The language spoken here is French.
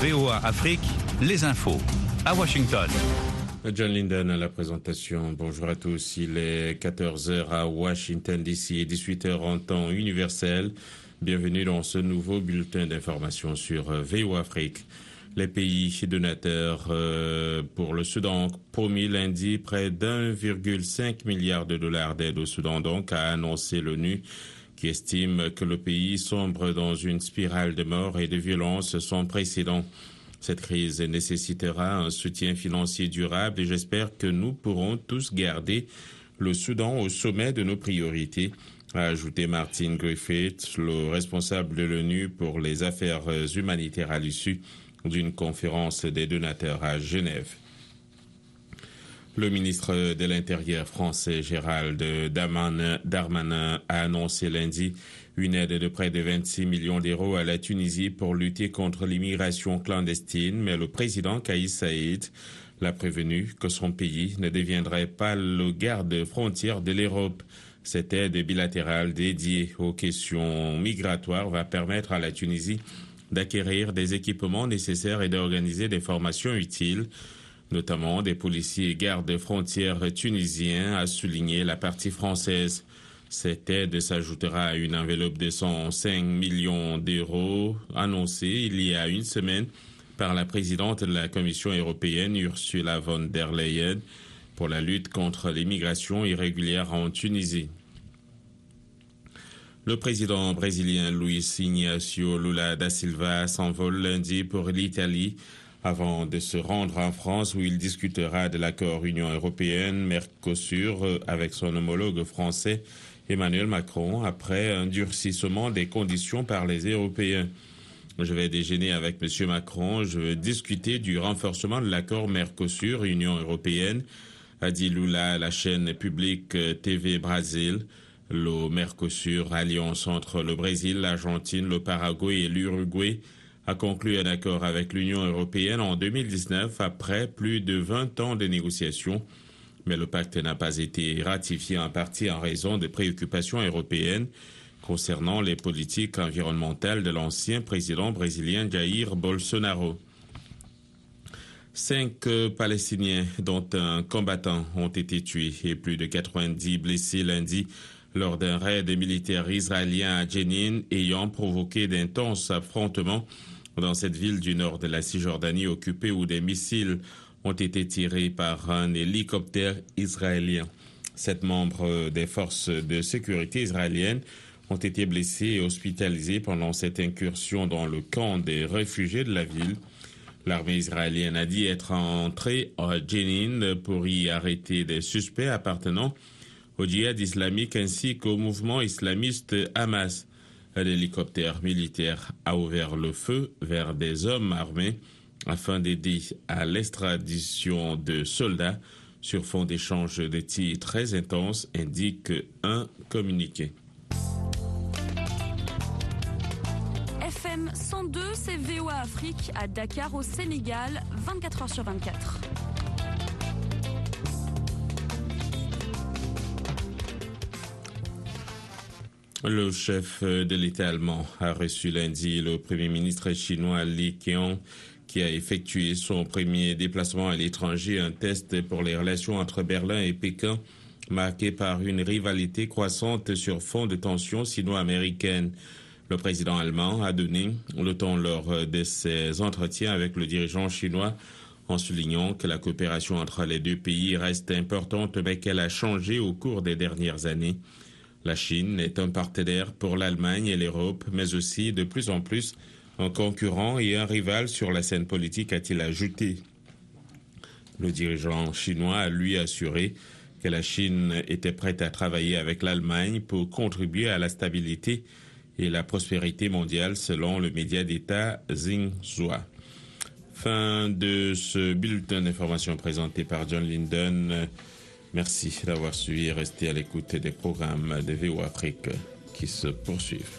VOA Afrique, les infos. À Washington. John Linden à la présentation. Bonjour à tous. Il est 14h à Washington DC et 18h en temps universel. Bienvenue dans ce nouveau bulletin d'information sur VOA Afrique. Les pays donateurs euh, pour le Soudan promis lundi près d'1,5 milliard de dollars d'aide au Soudan, donc a annoncé l'ONU qui estime que le pays sombre dans une spirale de mort et de violence sans précédent. Cette crise nécessitera un soutien financier durable et j'espère que nous pourrons tous garder le Soudan au sommet de nos priorités, a ajouté Martin Griffith, le responsable de l'ONU pour les affaires humanitaires à l'issue d'une conférence des donateurs à Genève. Le ministre de l'Intérieur français Gérald Darmanin a annoncé lundi une aide de près de 26 millions d'euros à la Tunisie pour lutter contre l'immigration clandestine, mais le président Kaïs Saïd l'a prévenu que son pays ne deviendrait pas le garde-frontière de l'Europe. Cette aide bilatérale dédiée aux questions migratoires va permettre à la Tunisie d'acquérir des équipements nécessaires et d'organiser des formations utiles, notamment des policiers et gardes frontières tunisiens, a souligné la partie française. Cette aide s'ajoutera à une enveloppe de 105 millions d'euros annoncée il y a une semaine par la présidente de la Commission européenne, Ursula von der Leyen, pour la lutte contre l'immigration irrégulière en Tunisie. Le président brésilien Luis Ignacio Lula da Silva s'envole lundi pour l'Italie avant de se rendre en France où il discutera de l'accord Union européenne-Mercosur avec son homologue français Emmanuel Macron après un durcissement des conditions par les Européens. Je vais déjeuner avec M. Macron, je veux discuter du renforcement de l'accord Mercosur-Union européenne, a dit Lula à la chaîne publique TV Brésil. Le Mercosur, alliance entre le Brésil, l'Argentine, le Paraguay et l'Uruguay, a conclu un accord avec l'Union européenne en 2019 après plus de 20 ans de négociations. Mais le pacte n'a pas été ratifié en partie en raison de préoccupations européennes concernant les politiques environnementales de l'ancien président brésilien Jair Bolsonaro. Cinq Palestiniens, dont un combattant, ont été tués et plus de 90 blessés lundi lors d'un raid militaire israélien à Jenin ayant provoqué d'intenses affrontements dans cette ville du nord de la Cisjordanie occupée où des missiles ont été tirés par un hélicoptère israélien. Sept membres des forces de sécurité israéliennes ont été blessés et hospitalisés pendant cette incursion dans le camp des réfugiés de la ville. L'armée israélienne a dit être entrée à Jenin pour y arrêter des suspects appartenant au djihad islamique ainsi qu'au mouvement islamiste Hamas. Un hélicoptère militaire a ouvert le feu vers des hommes armés afin d'aider à l'extradition de soldats sur fond d'échanges de tirs très intenses, indique un communiqué. FM 102, c'est Afrique à Dakar au Sénégal, 24 heures sur 24. Le chef de l'État allemand a reçu lundi le Premier ministre chinois Li Qiang qui a effectué son premier déplacement à l'étranger, un test pour les relations entre Berlin et Pékin marqué par une rivalité croissante sur fond de tensions sino-américaines. Le président allemand a donné le temps lors de ses entretiens avec le dirigeant chinois en soulignant que la coopération entre les deux pays reste importante mais qu'elle a changé au cours des dernières années. La Chine est un partenaire pour l'Allemagne et l'Europe, mais aussi de plus en plus un concurrent et un rival sur la scène politique, a-t-il ajouté. Le dirigeant chinois a lui assuré que la Chine était prête à travailler avec l'Allemagne pour contribuer à la stabilité et la prospérité mondiale selon le média d'État Xinhua. Fin de ce bulletin d'information présenté par John Linden. Merci d'avoir suivi et resté à l'écoute des programmes de VO Afrique qui se poursuivent.